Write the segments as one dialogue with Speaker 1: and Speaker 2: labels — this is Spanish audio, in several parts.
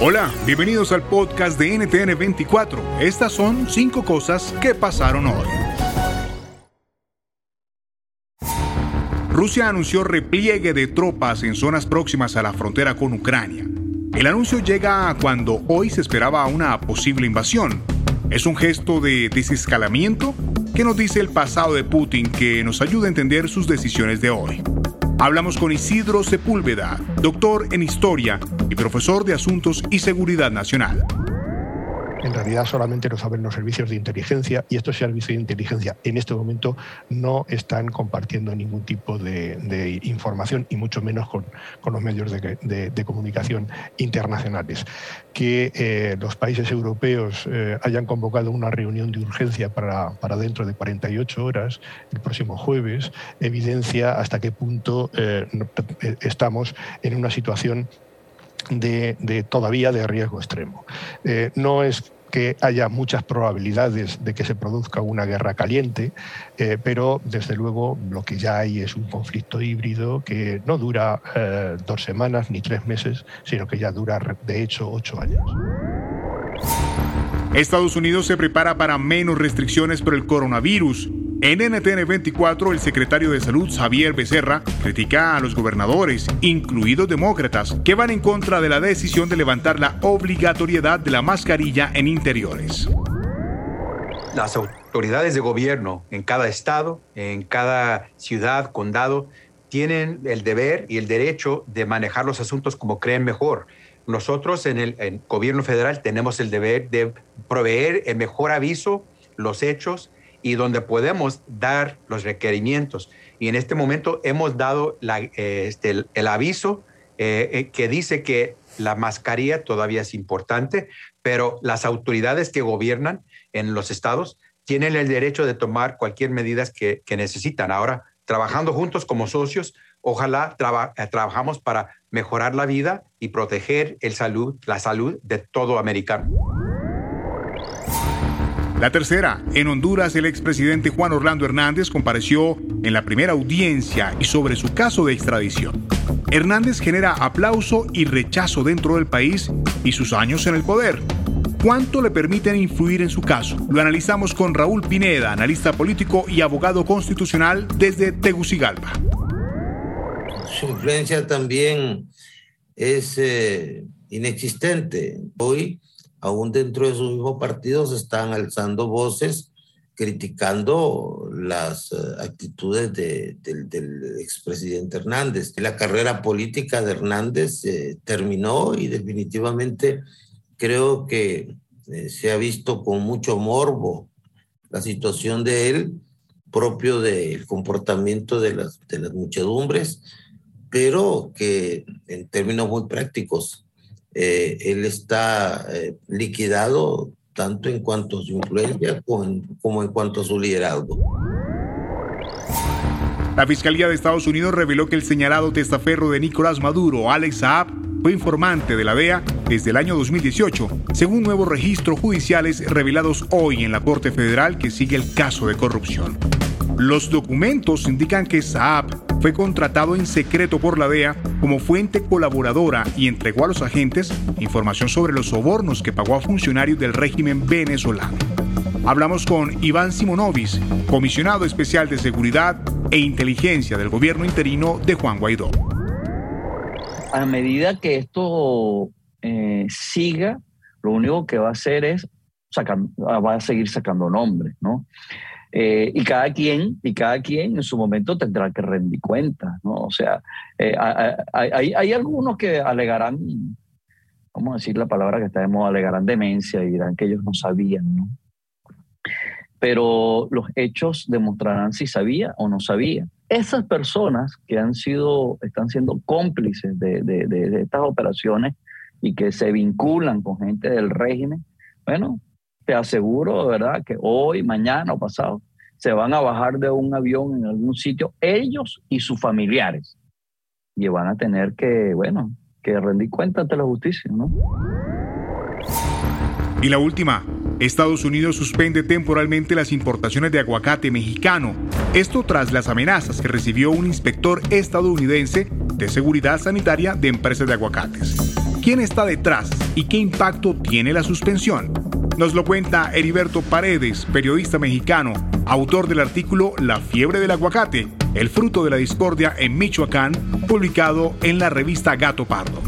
Speaker 1: Hola, bienvenidos al podcast de NTN 24. Estas son cinco cosas que pasaron hoy. Rusia anunció repliegue de tropas en zonas próximas a la frontera con Ucrania. El anuncio llega cuando hoy se esperaba una posible invasión. Es un gesto de desescalamiento que nos dice el pasado de Putin que nos ayuda a entender sus decisiones de hoy. Hablamos con Isidro Sepúlveda, doctor en historia y profesor de Asuntos y Seguridad Nacional
Speaker 2: en realidad solamente lo saben los servicios de inteligencia y estos servicios de inteligencia en este momento no están compartiendo ningún tipo de, información y mucho menos con, los medios de, comunicación internacionales. Que eh, los países europeos eh, hayan convocado una reunión de urgencia para, dentro de 48 horas, el próximo jueves, evidencia hasta qué punto eh, estamos en una situación de, todavía de riesgo extremo. Eh, no es que haya muchas probabilidades de que se produzca una guerra caliente, eh, pero desde luego lo que ya hay es un conflicto híbrido que no dura eh, dos semanas ni tres meses, sino que ya dura de hecho ocho años.
Speaker 1: Estados Unidos se prepara para menos restricciones por el coronavirus. En NTN 24, el secretario de Salud, Javier Becerra, critica a los gobernadores, incluidos demócratas, que van en contra de la decisión de levantar la obligatoriedad de la mascarilla en interiores.
Speaker 3: Las autoridades de gobierno en cada estado, en cada ciudad, condado, tienen el deber y el derecho de manejar los asuntos como creen mejor. Nosotros en el gobierno federal tenemos el deber de proveer el mejor aviso, los hechos y donde podemos dar los requerimientos. Y en este momento hemos dado eh, este, el, aviso eh, eh, que dice que la mascarilla todavía es importante, pero las autoridades que gobiernan en los estados tienen el derecho de tomar cualquier medida que, necesitan. Ahora, trabajando juntos como socios, ojalá trabajamos para mejorar la vida y proteger el salud, la salud de todo americano.
Speaker 1: La tercera, en Honduras el expresidente Juan Orlando Hernández compareció en la primera audiencia y sobre su caso de extradición. Hernández genera aplauso y rechazo dentro del país y sus años en el poder. ¿Cuánto le permiten influir en su caso? Lo analizamos con Raúl Pineda, analista político y abogado constitucional desde Tegucigalpa.
Speaker 4: Su influencia también es eh, inexistente. Hoy aún dentro de su mismo partido se están alzando voces criticando las eh, actitudes del expresidente Hernández. La carrera política de Hernández eh, terminó y definitivamente creo que eh, se ha visto con mucho morbo la situación de él, propio del comportamiento de las muchedumbres, pero que en términos muy prácticos eh, él está eh, liquidado tanto en cuanto a su influencia como en, cuanto a su liderazgo.
Speaker 1: La Fiscalía de Estados Unidos reveló que el señalado testaferro de Nicolás Maduro, Alex Saab, fue informante de la DEA desde el año 2018, según nuevos registros judiciales revelados hoy en la Corte Federal que sigue el caso de corrupción. Los documentos indican que Saab fue contratado en secreto por la DEA como fuente colaboradora y entregó a los agentes información sobre los sobornos que pagó a funcionarios del régimen venezolano. Hablamos con Iván Simonovis, comisionado especial de seguridad e inteligencia del gobierno interino de Juan Guaidó.
Speaker 5: a medida que esto eh, siga, lo único que va a hacer es sacar, va a seguir sacando nombres, ¿no? Eh, y cada quien, y cada quien en su momento tendrá que rendir cuentas, ¿no? O sea, eh, hay, hay, algunos que alegarán, vamos a decir la palabra que está alegarán demencia y dirán que ellos no sabían, ¿no? Pero los hechos demostrarán si sabía o no sabía. Esas personas que han sido, están siendo cómplices de, de, de estas operaciones y que se vinculan con gente del régimen, bueno, te aseguro, ¿verdad?, que hoy, mañana o pasado se van a bajar de un avión en algún sitio, ellos y sus familiares, y van a tener que, bueno, que rendir cuenta ante la justicia, ¿no?
Speaker 1: Y la última, Estados Unidos suspende temporalmente las importaciones de aguacate mexicano. Esto tras las amenazas que recibió un inspector estadounidense de seguridad sanitaria de empresas de aguacates. ¿Quién está detrás y qué impacto tiene la suspensión? Nos lo cuenta Heriberto Paredes, periodista mexicano, autor del artículo La fiebre del aguacate, el fruto de la discordia en Michoacán, publicado en la revista Gato Pardo.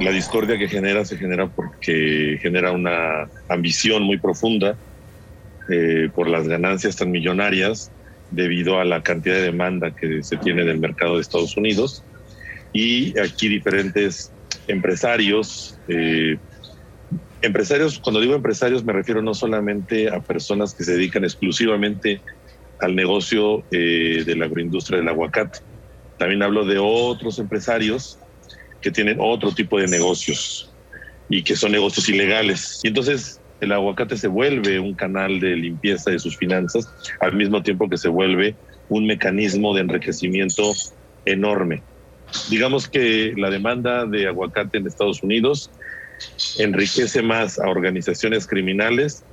Speaker 6: La discordia que genera se genera porque genera una ambición muy profunda eh, por las ganancias tan millonarias debido a la cantidad de demanda que se tiene del mercado de Estados Unidos. Y aquí diferentes empresarios, eh, Empresarios, cuando digo empresarios me refiero no solamente a personas que se dedican exclusivamente al negocio eh, de la agroindustria del aguacate. También hablo de otros empresarios que tienen otro tipo de negocios y que son negocios ilegales. Y entonces el aguacate se vuelve un canal de limpieza de sus finanzas, al mismo tiempo que se vuelve un mecanismo de enriquecimiento enorme. Digamos que la demanda de aguacate en Estados Unidos enriquece más a organizaciones criminales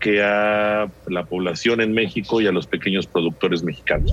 Speaker 6: que a la población en México y a los pequeños productores mexicanos.